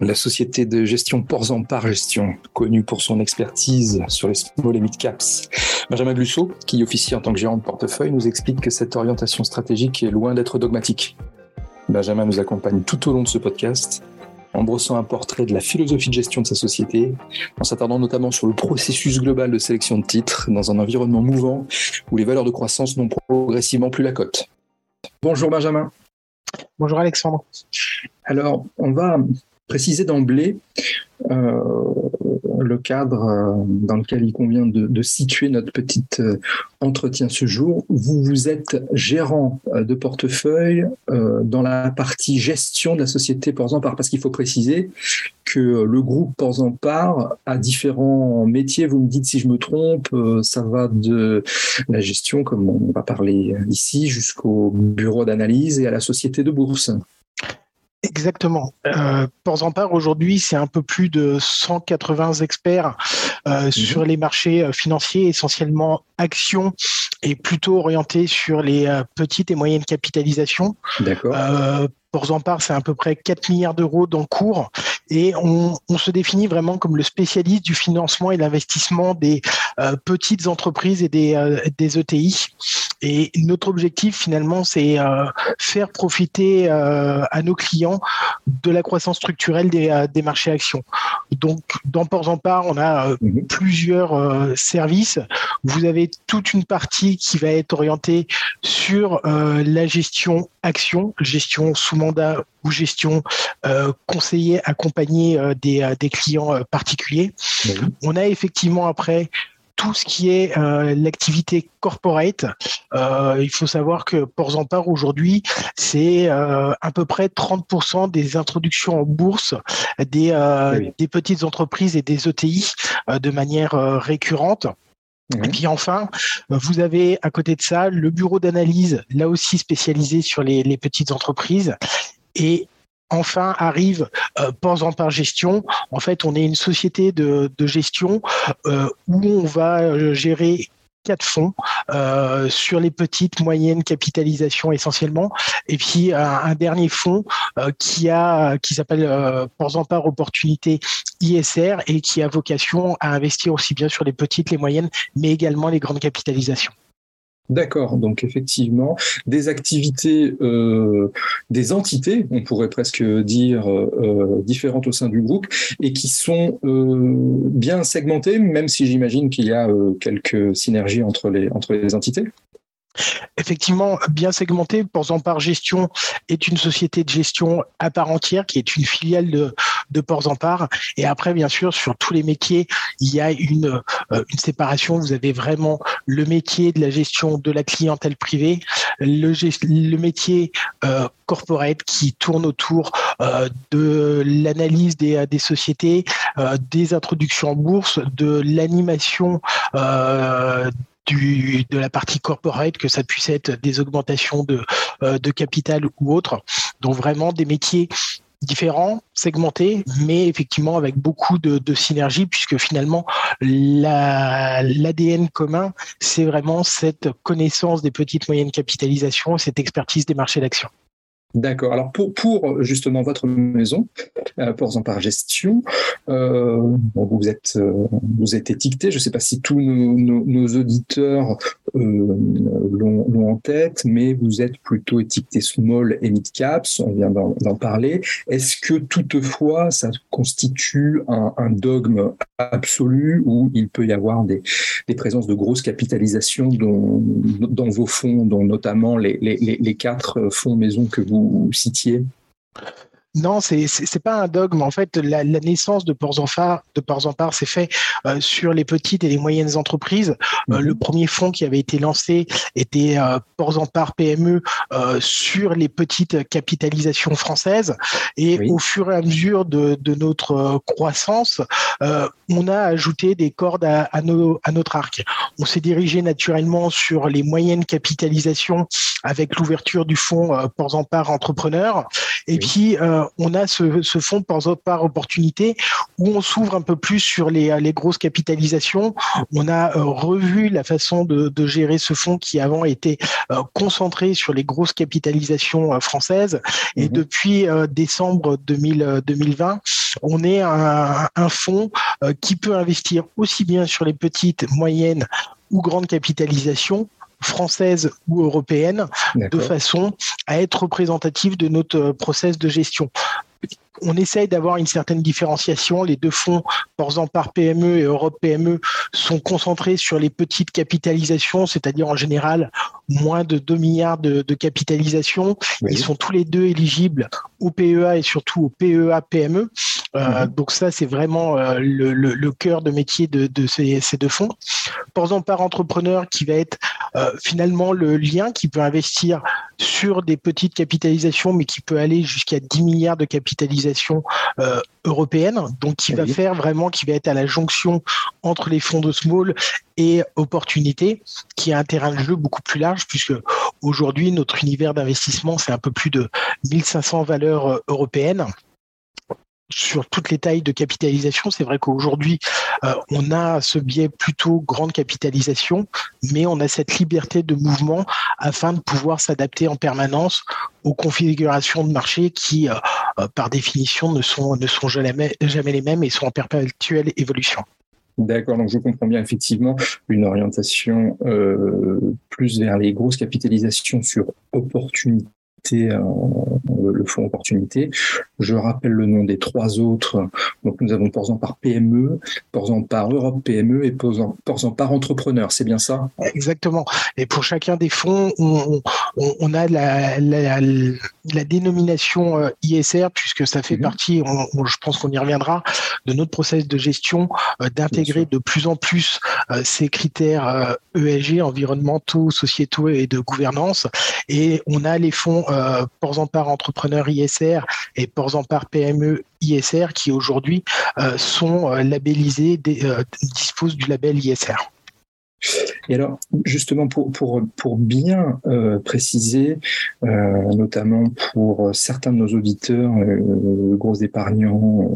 La société de gestion Ports en Par Gestion, connue pour son expertise sur les small et mid caps. Benjamin Glussot, qui officie en tant que gérant de portefeuille, nous explique que cette orientation stratégique est loin d'être dogmatique. Benjamin nous accompagne tout au long de ce podcast en brossant un portrait de la philosophie de gestion de sa société, en s'attardant notamment sur le processus global de sélection de titres dans un environnement mouvant où les valeurs de croissance n'ont progressivement plus la cote. Bonjour Benjamin. Bonjour Alexandre. Alors, on va préciser d'emblée euh, le cadre euh, dans lequel il convient de, situer notre petit euh, entretien ce jour. Vous, vous êtes gérant de portefeuille dans la partie gestion de la société Part, parce qu'il faut préciser que le groupe Part a différents métiers. Vous me dites si je me trompe, ça va de la gestion, comme on va parler ici, jusqu'au bureau d'analyse et à la société de bourse. Exactement. Euh, Ports en part aujourd'hui, c'est un peu plus de 180 experts euh, mhm. sur les marchés euh, financiers, essentiellement actions et plutôt orientés sur les euh, petites et moyennes capitalisations. D'accord. Part, c'est à peu près 4 milliards d'euros d'encours et on, on, se définit vraiment comme le spécialiste du financement et l'investissement des petites entreprises et des, des ETI. Et notre objectif, finalement, c'est euh, faire profiter euh, à nos clients de la croissance structurelle des, euh, des marchés actions. Donc, dans Ports en Part, on a mhm. plusieurs services. Vous avez toute une partie qui va être orientée sur la gestion action, gestion sous mandat ou gestion euh, conseillée accompagnée des, des, clients particuliers. On a effectivement après tout ce qui est euh, l'activité corporate. Euh, il faut savoir que Ports en part aujourd'hui, c'est euh, à peu près 30% des introductions en bourse des, des petites entreprises et des ETI de manière récurrente. Et puis enfin, vous avez à côté de ça le bureau d'analyse, là aussi spécialisé sur les, les petites entreprises. Et enfin arrive euh, par gestion. En fait, on est une société de, gestion euh, où on va euh, gérer quatre fonds euh, sur les petites moyennes capitalisations essentiellement et puis un, dernier fonds qui a qui s'appelle en part opportunité ISR et qui a vocation à investir aussi bien sur les petites les moyennes mais également les grandes capitalisations. D'accord, donc effectivement, des activités, euh, des entités, on pourrait presque dire, euh, différentes au sein du groupe, et qui sont euh, bien segmentées, même si j'imagine qu'il y a quelques synergies entre les, entités. Effectivement, bien segmenté. En part gestion est une société de gestion à part entière qui est une filiale de, de Ports en part. Et après, bien sûr, sur tous les métiers, il y a une, euh, une séparation. Vous avez vraiment le métier de la gestion de la clientèle privée, le, métier euh, corporate qui tourne autour euh, de l'analyse des, sociétés, des introductions en bourse, de l'animation du, de la partie corporate, que ça puisse être des augmentations de, de capital ou autre. Donc vraiment des métiers différents, segmentés, mais effectivement avec beaucoup de, synergie, puisque finalement l'ADN commun, c'est vraiment cette connaissance des petites moyennes capitalisations, cette expertise des marchés d'actions. D'accord. Alors pour, pour justement votre maison, euh, pour par gestion, euh, vous êtes euh, vous êtes étiqueté. Je ne sais pas si tous nos, auditeurs euh, l'ont en tête, mais vous êtes plutôt étiqueté small et mid caps. On vient d'en parler. Est-ce que toutefois ça constitue un, un, dogme absolu où il peut y avoir des, des présences de grosses capitalisations dans, dans vos fonds, dont notamment les, les, les quatre fonds maison que vous citiez non, c'est c'est pas un dogme. En fait, la, naissance de Ports en Part, de Ports en Part, s'est fait euh, sur les petites et les moyennes entreprises. Euh, mhm. le premier fonds qui avait été lancé était euh, Ports en Part PME sur les petites capitalisations françaises. Et au fur et à mesure de, de notre croissance, on a ajouté des cordes à, à, nos, à notre arc. On s'est dirigé naturellement sur les moyennes capitalisations avec l'ouverture du fonds Ports en Part Entrepreneur. Et puis on a ce, ce fonds par, opportunité où on s'ouvre un peu plus sur les, les grosses capitalisations. On a euh, revu la façon de, gérer ce fonds qui avant était euh, concentré sur les grosses capitalisations euh, françaises. Et mhm. depuis décembre 2020, on est un, un fonds qui peut investir aussi bien sur les petites, moyennes ou grandes capitalisations française ou européenne de façon à être représentative de notre process de gestion on essaye d'avoir une certaine différenciation. Les deux fonds, par PME et Europe PME, sont concentrés sur les petites capitalisations, c'est-à-dire en général moins de 2 milliards de, capitalisation. Ils sont tous les deux éligibles au PEA et surtout au PEA PME. Euh, mhm. Donc ça, c'est vraiment euh, le, cœur de métier de, ces, deux fonds. par entrepreneur qui va être euh, finalement le lien qui peut investir sur des petites capitalisations, mais qui peut aller jusqu'à 10 milliards de capitalisation euh, européenne, donc qui va faire vraiment, qui va être à la jonction entre les fonds de small et opportunité, qui a un terrain de jeu beaucoup plus large, puisque aujourd'hui, notre univers d'investissement, c'est un peu plus de 1500 valeurs euh, européennes sur toutes les tailles de capitalisation. C'est vrai qu'aujourd'hui, euh, on a ce biais plutôt grande capitalisation, mais on a cette liberté de mouvement afin de pouvoir s'adapter en permanence aux configurations de marché qui, euh, euh, par définition, ne sont, ne sont jamais, jamais les mêmes et sont en perpétuelle évolution. D'accord, donc je comprends bien effectivement une orientation plus vers les grosses capitalisations sur opportunité le fonds opportunité. Je rappelle le nom des trois autres. Donc nous avons Porzan par PME, Porzan par Europe PME et Porzan, par entrepreneur. C'est bien ça? Exactement. Et pour chacun des fonds, on, a la, la, dénomination euh, ISR puisque ça fait mhm. partie, je pense qu'on y reviendra, de notre process de gestion euh, d'intégrer de plus en plus ces critères ESG, environnementaux, sociétaux et de gouvernance. Et on a les fonds euh, par Entrepreneur ISR et par PME ISR qui aujourd'hui euh, sont euh, labellisés, euh, disposent du label ISR. Et alors, justement, pour, pour, pour bien euh, préciser, euh, notamment pour certains de nos auditeurs, euh, gros épargnants,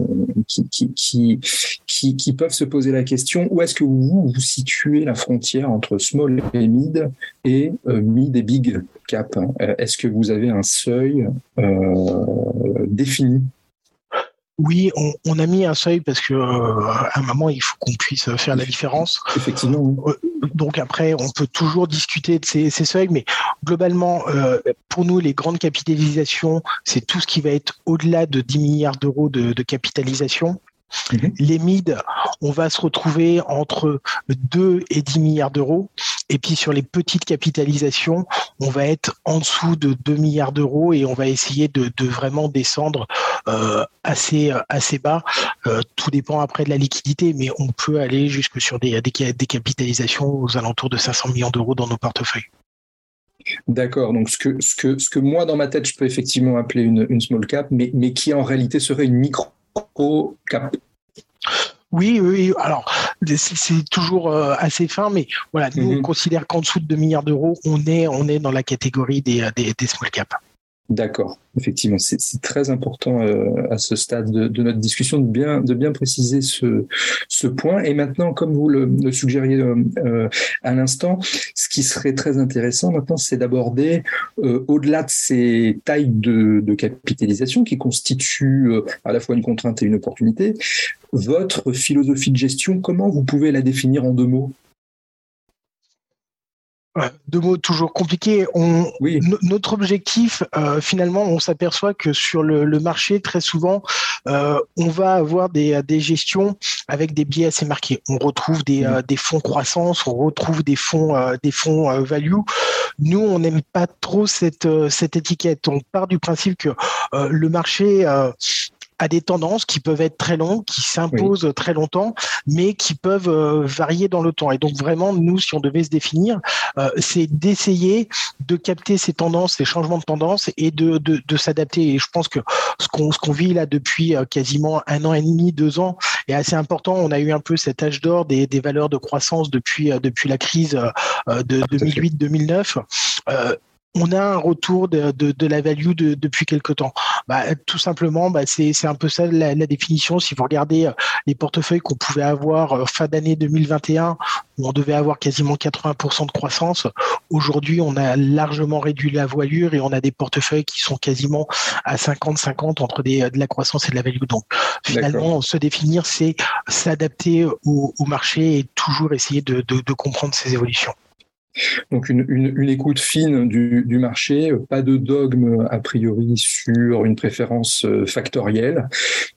qui, qui, qui, qui, peuvent se poser la question, où est-ce que vous, vous situez la frontière entre small et mid et mid et big cap? Est-ce que vous avez un seuil défini? Oui, on, a mis un seuil parce que à un moment il faut qu'on puisse faire la différence. Effectivement donc après, on peut toujours discuter de ces, seuils, mais globalement, euh, pour nous, les grandes capitalisations, c'est tout ce qui va être au-delà de 10 milliards d'euros de, capitalisation. Mhm. Les MID, on va se retrouver entre 2 et 10 milliards d'euros. Et puis sur les petites capitalisations, on va être en dessous de 2 milliards d'euros et on va essayer de, vraiment descendre euh, assez, assez bas. Euh, tout dépend après de la liquidité, mais on peut aller jusque sur des, des, des capitalisations aux alentours de 500 millions d'euros dans nos portefeuilles. D'accord, donc ce que, ce, que, ce que moi dans ma tête je peux effectivement appeler une, une small cap, mais, mais qui en réalité serait une micro cap. Oui, oui, alors c'est toujours euh, assez fin, mais voilà, nous on mhm. considère qu'en dessous de 2 milliards d'euros, on est, on est dans la catégorie des, des, des small caps. D'accord, effectivement, c'est très important euh, à ce stade de, notre discussion de bien, de bien préciser ce, point. Et maintenant, comme vous le, le suggériez euh, euh, à l'instant, ce qui serait très intéressant maintenant, c'est d'aborder, au-delà de ces tailles de, de capitalisation qui constituent à la fois une contrainte et une opportunité, votre philosophie de gestion, comment vous pouvez la définir en deux mots? Deux mots toujours compliqués. On, Notre objectif, euh, finalement, on s'aperçoit que sur le, marché, très souvent, euh, on va avoir des, des, gestions avec des biais assez marqués. On retrouve des, euh, des fonds croissance, on retrouve des fonds, des fonds value. Nous, on n'aime pas trop cette, cette étiquette. On part du principe que le marché à des tendances qui peuvent être très longues, qui s'imposent très longtemps, mais qui peuvent euh, varier dans le temps. Et donc vraiment, nous, si on devait se définir, euh, c'est d'essayer de capter ces tendances, ces changements de tendance et de, de, de s'adapter. Et je pense que ce qu'on ce qu'on vit là depuis euh, quasiment un an et demi, deux ans, est assez important. On a eu un peu cet âge d'or des, des valeurs de croissance depuis depuis la crise de 2008-2009 on a un retour de, de, la value depuis quelque temps. Bah, Tout simplement, bah, c'est un peu ça la, définition. Si vous regardez les portefeuilles qu'on pouvait avoir fin d'année 2021, où on devait avoir quasiment 80% de croissance, aujourd'hui, on a largement réduit la voilure et on a des portefeuilles qui sont quasiment à 50-50 entre des, de la croissance et de la value. Donc, finalement, se définir, c'est s'adapter au, marché et toujours essayer de, de comprendre ces évolutions. Donc une, écoute fine du, marché, pas de dogme a priori sur une préférence euh, factorielle,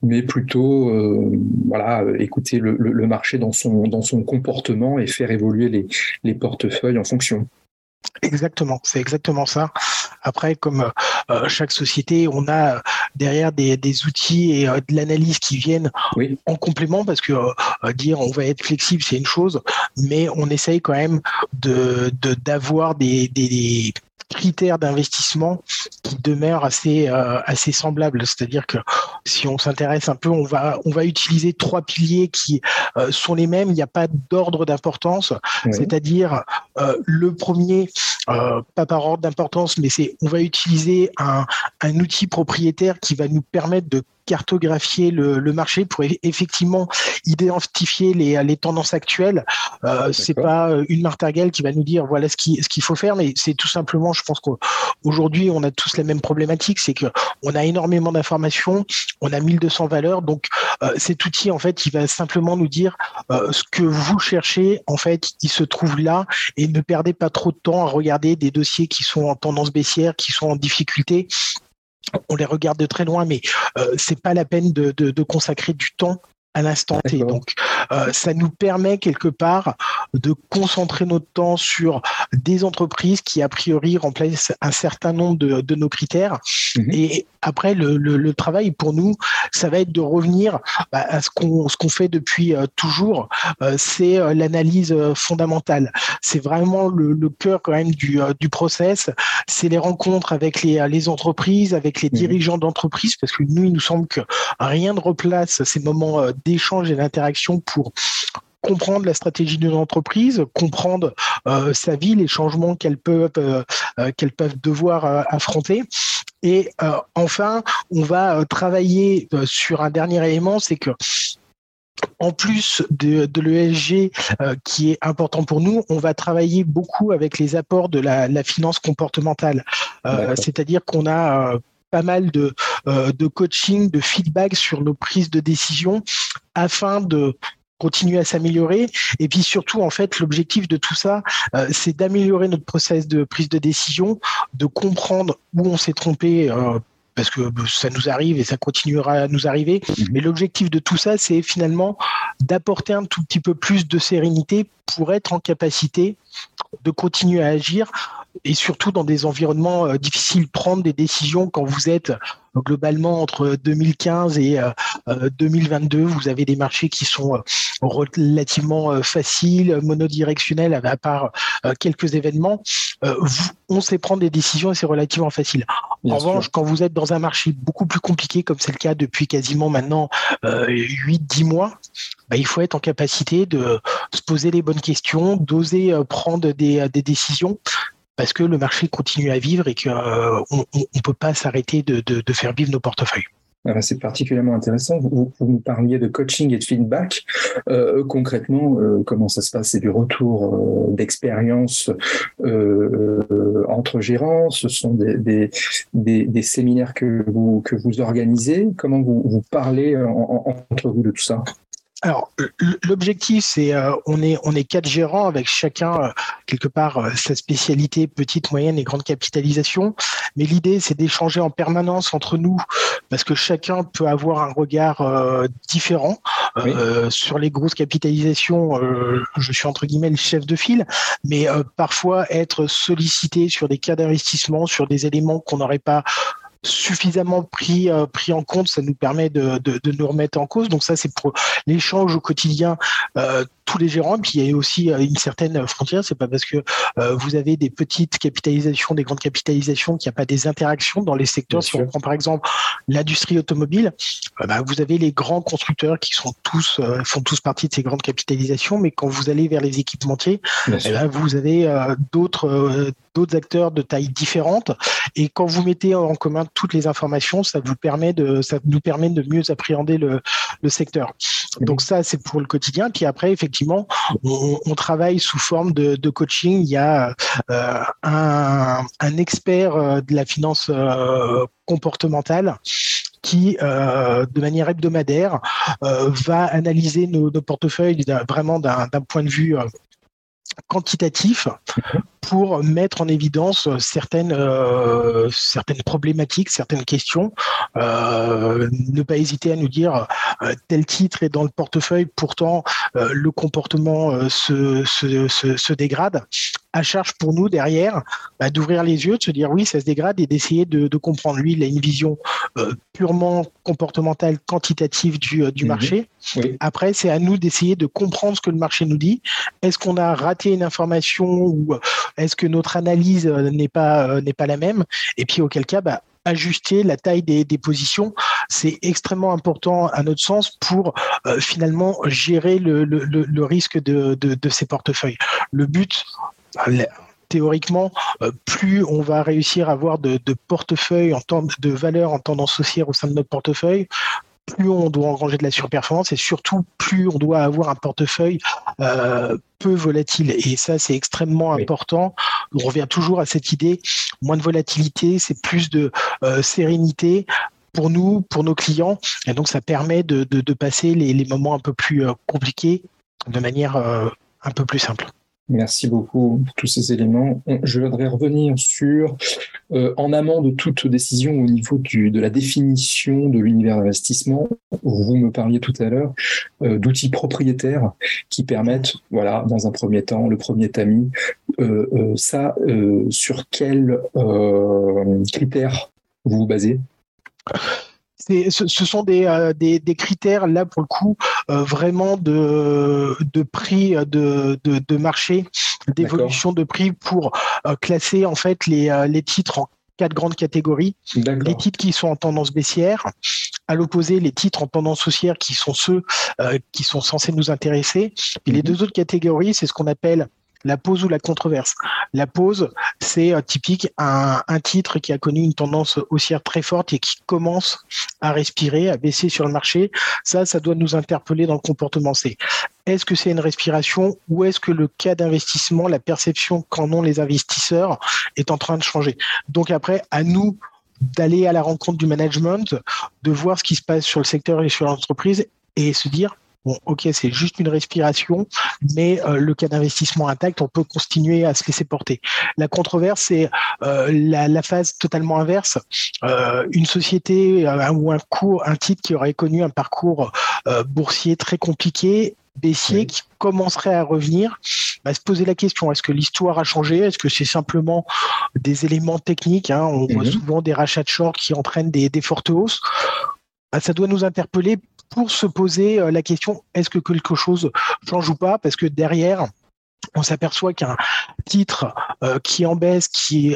mais plutôt euh, écouter le, marché dans son, comportement et faire évoluer les portefeuilles en fonction. Exactement, c'est exactement ça. Après, comme euh, chaque société, on a derrière des, outils et euh, de l'analyse qui viennent en complément, parce que euh, dire on va être flexible, c'est une chose, mais on essaye quand même de d'avoir des, des, critères d'investissement qui demeurent assez, euh, assez semblables. C'est-à-dire que si on s'intéresse un peu, on va, on va utiliser trois piliers qui euh, sont les mêmes. Il n'y a pas d'ordre d'importance. C'est-à-dire euh, le premier, pas par ordre d'importance, mais c'est on va utiliser un, un outil propriétaire qui va nous permettre de cartographier le, marché pour effectivement identifier les, les tendances actuelles. Euh, c'est pas euh, une martingale qui va nous dire voilà ce qu'il ce qu'il faut faire, mais c'est tout simplement, je pense qu'aujourd'hui on a tous la même problématique, c'est que on a énormément d'informations, on a 1200 valeurs, donc euh, cet outil en fait il va simplement nous dire euh, ce que vous cherchez en fait il se trouve là et ne perdez pas trop de temps à regarder des dossiers qui sont en tendance baissière, qui sont en difficulté. On les regarde de très loin, mais euh, c'est pas la peine de, consacrer du temps à l'instant T. Donc, euh, ça nous permet quelque part de concentrer notre temps sur des entreprises qui, a priori, remplacent un certain nombre de, nos critères. Mhm. Et après, le, travail pour nous, ça va être de revenir bah, à ce qu'on qu'on fait depuis euh, toujours. Euh, c'est l'analyse fondamentale. C'est vraiment le, cœur quand même du, du process. C'est les rencontres avec les, les entreprises, avec les mhm. dirigeants d'entreprise, parce que nous, il nous semble que rien ne replace ces moments d'échange et d'interaction pour comprendre la stratégie d'une entreprise, comprendre euh, sa vie, les changements qu'elles peuvent, euh, euh, qu'elles peuvent devoir affronter. Et enfin, on va travailler sur un dernier élément, c'est que en plus de, l'ESG qui est important pour nous, on va travailler beaucoup avec les apports de la, la finance comportementale. C'est-à-dire qu'on a pas mal de, de coaching, de feedback sur nos prises de décision afin de continuer à s'améliorer. Et puis surtout, en fait, l'objectif de tout ça, euh, c'est d'améliorer notre process de prise de décision, de comprendre où on s'est trompé. Euh, parce que bah, ça nous arrive et ça continuera à nous arriver. Mhm. Mais l'objectif de tout ça, c'est finalement d'apporter un tout petit peu plus de sérénité pour être en capacité de continuer à agir et surtout dans des environnements euh, difficiles, prendre des décisions quand vous êtes globalement entre 2015 et 2022, euh, euh, vous avez des marchés qui sont relativement faciles, monodirectionnels, à part quelques événements. on sait prendre des décisions et c'est relativement facile. en revanche, quand vous êtes dans un marché beaucoup plus compliqué, comme c'est le cas depuis quasiment maintenant 8-10 mois, bah, il faut être en capacité de se poser les bonnes questions, d'oser prendre des, des décisions parce que le marché continue à vivre et qu'on euh, ne peut pas s'arrêter de, faire vivre nos portefeuilles. C'est particulièrement intéressant. Vous, nous parliez de coaching et de feedback. Euh, concrètement, euh, comment ça se passe? C'est du retour d'expérience entre gérants? Ce sont des, séminaires que vous, organisez? Comment vous parlez entre vous de tout ça? Alors, l'objectif, c'est euh, on est on est quatre gérants avec chacun euh, quelque part euh, sa spécialité petite, moyenne et grande capitalisation. Mais l'idée, c'est d'échanger en permanence entre nous parce que chacun peut avoir un regard différent sur les grosses capitalisations. je suis entre guillemets le chef de file, mais parfois être sollicité sur des cas d'investissement, sur des éléments qu'on n'aurait pas suffisamment pris, euh, pris en compte, ça nous permet de, de, nous remettre en cause. Donc ça, c'est pour l'échange au quotidien. Euh, tous les gérants. puis il y a aussi une certaine frontière. C'est pas parce que vous avez des petites capitalisations, des grandes capitalisations, qu'il n'y a pas des interactions dans les secteurs. si on prend par exemple l'industrie automobile, bah, vous avez les grands constructeurs qui sont tous font tous partie de ces grandes capitalisations, mais quand vous allez vers les équipementiers, eh ben, vous avez d'autres d'autres acteurs de taille différentes. Et quand vous mettez en commun toutes les informations, ça vous permet de, ça nous permet de mieux appréhender le, le secteur. Donc ça, c'est pour le quotidien. Puis après, effectivement, on, travaille sous forme de, coaching. Il y a euh, un, expert euh, de la finance euh, comportementale qui, de manière hebdomadaire, va analyser nos portefeuilles vraiment d'un point de vue quantitatif pour mettre en évidence certaines, euh, certaines problématiques, certaines questions. Euh, ne pas hésiter à nous dire euh, tel titre est dans le portefeuille, pourtant le comportement se, dégrade. À charge pour nous derrière bah, d'ouvrir les yeux, de se dire oui, ça se dégrade et d'essayer de, de, comprendre. Lui, il a une vision purement comportementale, quantitative du, du mhm. marché. Après, c'est à nous d'essayer de comprendre ce que le marché nous dit. Est-ce qu'on a raté une information ou est-ce que notre analyse euh, n'est pas, euh, n'est pas la même? Et puis auquel cas, bah, ajuster la taille des, positions, c'est extrêmement important à notre sens pour euh, finalement gérer le, risque de, ces portefeuilles. Le but, théoriquement, plus on va réussir à avoir de, portefeuilles en temps de valeur en tendance haussière au sein de notre portefeuille, plus on doit engranger de la surperformance et surtout plus on doit avoir un portefeuille euh, peu volatile. Et ça, c'est extrêmement important. On revient toujours à cette idée, moins de volatilité, c'est plus de euh, sérénité pour nous, pour nos clients. Et donc, ça permet de, passer les, moments un peu plus euh, compliqués de manière un peu plus simple. Merci beaucoup pour tous ces éléments. Je voudrais revenir sur, euh, en amont de toute décision au niveau du, de la définition de l'univers d'investissement, vous me parliez tout à l'heure euh, d'outils propriétaires qui permettent, voilà, dans un premier temps, le premier tamis, euh, ça, sur quels critères vous vous basez? Ce, sont euh, des, des, critères, là, pour le coup, euh, vraiment de, de prix de, de, marché, d'évolution de prix pour euh, classer, en fait, les, les titres en quatre grandes catégories. Les titres qui sont en tendance baissière, à l'opposé, les titres en tendance haussière qui sont ceux qui sont censés nous intéresser. Et les mhm. deux autres catégories, c'est ce qu'on appelle la pause ou la controverse? La pause, c'est euh, typique un, titre qui a connu une tendance haussière très forte et qui commence à respirer, à baisser sur le marché. Ça, ça doit nous interpeller dans le comportement C. Est-ce que c'est une respiration ou est-ce que le cas d'investissement, la perception qu'en ont les investisseurs est en train de changer? Donc après, à nous d'aller à la rencontre du management, de voir ce qui se passe sur le secteur et sur l'entreprise et se dire Bon, ok, c'est juste une respiration, mais euh, le cas d'investissement intact, on peut continuer à se laisser porter. La controverse, c'est euh, la, phase totalement inverse. Euh, une société ou un cours, un titre qui aurait connu un parcours boursier très compliqué baissier qui commencerait à revenir, va se poser la question est-ce que l'histoire a changé? Est-ce que c'est simplement des éléments techniques hein? On voit mhm. souvent des rachats de short qui entraînent des, des fortes hausses. Bah, ça doit nous interpeller pour se poser euh, la question est-ce que quelque chose change ou pas? Parce que derrière, on s'aperçoit qu'un titre euh, qui en baisse, qui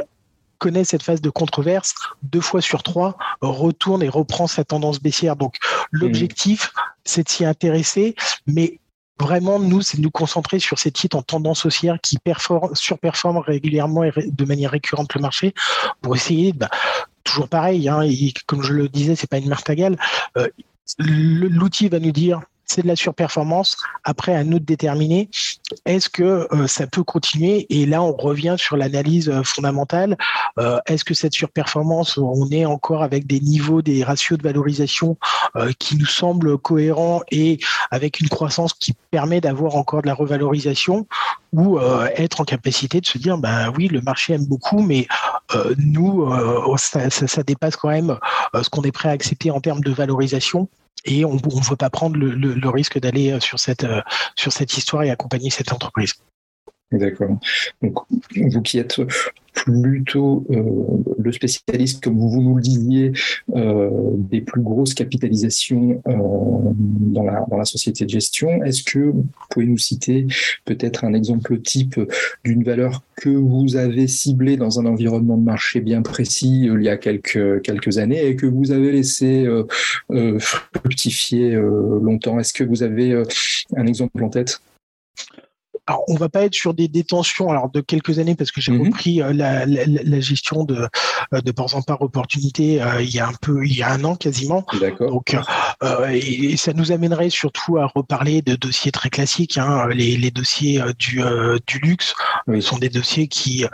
connaît cette phase de controverse, deux fois sur trois, retourne et reprend sa tendance baissière. Donc l'objectif, c'est de s'y intéresser, mais vraiment, nous, c'est de nous concentrer sur ces titres en tendance haussière qui surperforment régulièrement et de manière récurrente le marché pour essayer, bah, toujours pareil, hein, comme je le disais, c'est pas une martingale, euh, l'outil va nous dire c'est de la surperformance. Après, à nous de déterminer est-ce que euh, ça peut continuer? Et là, on revient sur l'analyse euh, fondamentale. Euh, est-ce que cette surperformance, on est encore avec des niveaux, des ratios de valorisation qui nous semblent cohérents et avec une croissance qui permet d'avoir encore de la revalorisation? Ou être en capacité de se dire, bah oui, le marché aime beaucoup, mais nous, ça, dépasse quand même ce qu'on est prêt à accepter en termes de valorisation et on ne veut pas prendre le, risque d'aller euh, euh, sur cette histoire et accompagner cette entreprise. D'accord. Donc, vous qui êtes plutôt euh, le spécialiste, comme vous nous le disiez, euh, des plus grosses capitalisations euh, dans, la, dans la société de gestion, est-ce que vous pouvez nous citer peut-être un exemple type d'une valeur que vous avez ciblée dans un environnement de marché bien précis il y a quelques, quelques années et que vous avez laissé fructifier longtemps? Est-ce que vous avez un exemple en tête? Alors, on va pas être sur des détentions alors de quelques années parce que j'ai mhm. repris euh, la, la, la, gestion de euh, de par par opportunité euh, il y a un peu il y a un an quasiment. D'accord. Donc euh, et, ça nous amènerait surtout à reparler de dossiers très classiques. Hein, les, les dossiers du du luxe sont des dossiers qui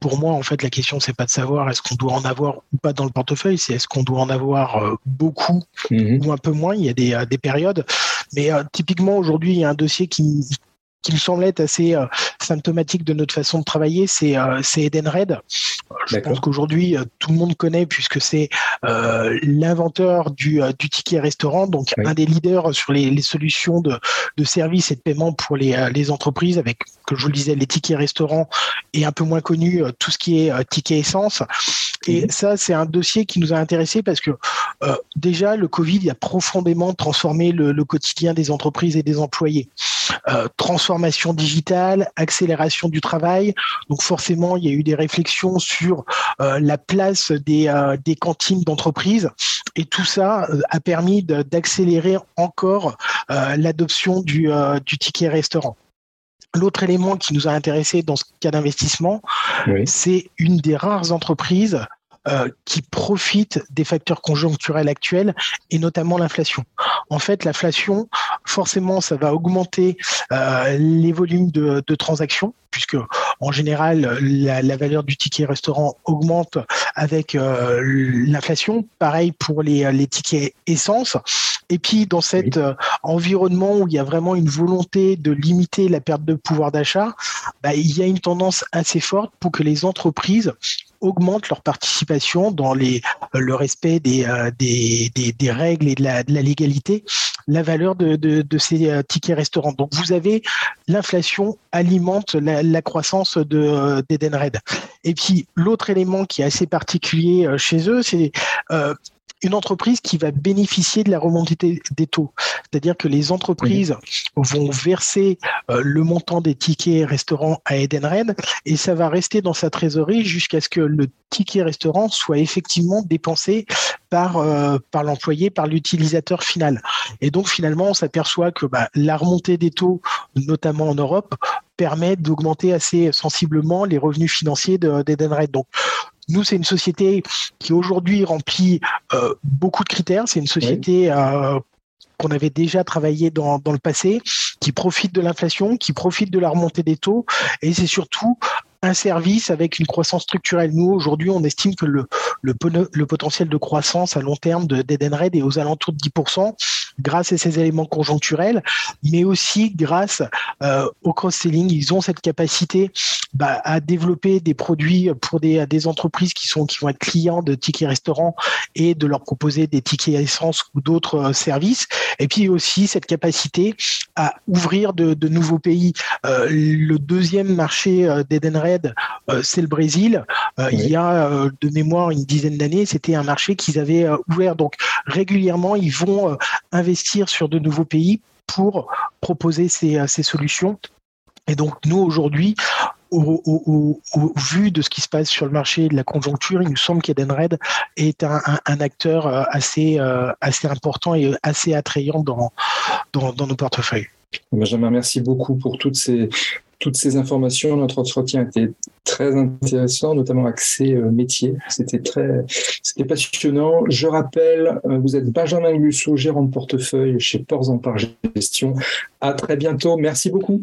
pour moi, en fait, la question, c'est pas de savoir est-ce qu'on doit en avoir ou pas dans le portefeuille, c'est est-ce qu'on doit en avoir beaucoup mhm. ou un peu moins. Il y a des, des périodes. Mais typiquement, aujourd'hui, il y a un dossier qui, qui me semble être assez euh, symptomatique de notre façon de travailler, c'est euh, Edenred. Je pense qu'aujourd'hui, euh, tout le monde connaît puisque c'est l'inventeur du, du, ticket restaurant, donc un des leaders sur les, les solutions de, de, services et de paiement pour les, les entreprises, avec, comme je vous le disais, les tickets restaurants et un peu moins connu, tout ce qui est ticket essence. Et mhm. ça, c'est un dossier qui nous a intéressé parce que déjà, le Covid a profondément transformé le, le, quotidien des entreprises et des employés. Euh, transformation digitale, accélération du travail. Donc forcément, il y a eu des réflexions sur euh, la place des, euh, des cantines d'entreprise. Et tout ça a permis d'accélérer encore l'adoption du, du ticket restaurant. L'autre élément qui nous a intéressé dans ce cas d'investissement, c'est une des rares entreprises euh, qui profitent des facteurs conjoncturels actuels et notamment l'inflation. En fait, l'inflation, forcément, ça va augmenter euh, les volumes de, de transactions puisque en général la, la, valeur du ticket restaurant augmente avec euh, l'inflation. Pareil pour les, les, tickets essence. Et puis dans cet environnement où il y a vraiment une volonté de limiter la perte de pouvoir d'achat, bah, il y a une tendance assez forte pour que les entreprises augmentent leur participation dans les, le respect des, euh, règles et de la, légalité, la valeur de, ces euh, tickets restaurants. Donc vous avez l'inflation alimente la, la croissance de euh, d'Edenred. Et puis l'autre élément qui est assez particulier chez eux, c'est une entreprise qui va bénéficier de la remontée des taux. C'est-à-dire que les entreprises vont verser euh, le montant des tickets restaurants à Edenred et ça va rester dans sa trésorerie jusqu'à ce que le ticket restaurant soit effectivement dépensé par, euh, par l'employé, par l'utilisateur final. Et donc finalement, on s'aperçoit que bah, la remontée des taux, notamment en Europe, permet d'augmenter assez sensiblement les revenus financiers d'Edenred. Donc nous, c'est une société qui aujourd'hui remplit euh, beaucoup de critères. C'est une société euh, qu'on avait déjà travaillé dans, dans le passé, qui profite de l'inflation, qui profite de la remontée des taux, et c'est surtout un service avec une croissance structurelle. Nous, aujourd'hui, on estime que le, le, potentiel de croissance à long terme d'Edenred est aux alentours de 10% grâce à ces éléments conjoncturels, mais aussi grâce euh, au cross-selling. Ils ont cette capacité bah, à développer des produits pour des, entreprises qui, sont, qui vont être clients de tickets restaurants et de leur proposer des tickets essence ou d'autres euh, services. Et puis aussi cette capacité à ouvrir de, nouveaux pays. Euh, le deuxième marché d'Edenred, euh, c'est le Brésil. Euh, il y a de mémoire une dizaine d'années, c'était un marché qu'ils avaient ouvert. Donc régulièrement, ils vont investir sur de nouveaux pays pour proposer ces, ces solutions. Et donc nous aujourd'hui, au, au, au, vu de ce qui se passe sur le marché de la conjoncture, il nous semble qu'Edenred est un, un, un, acteur assez, assez important et assez attrayant dans, dans, dans nos portefeuilles. Benjamin, merci beaucoup pour toutes ces, toutes ces informations. Notre entretien était très intéressant, notamment accès euh, métier. C'était très, c'était passionnant. Je rappelle, euh, vous êtes Benjamin Glusso, gérant de portefeuille chez Ports en Par Gestion. À très bientôt. Merci beaucoup.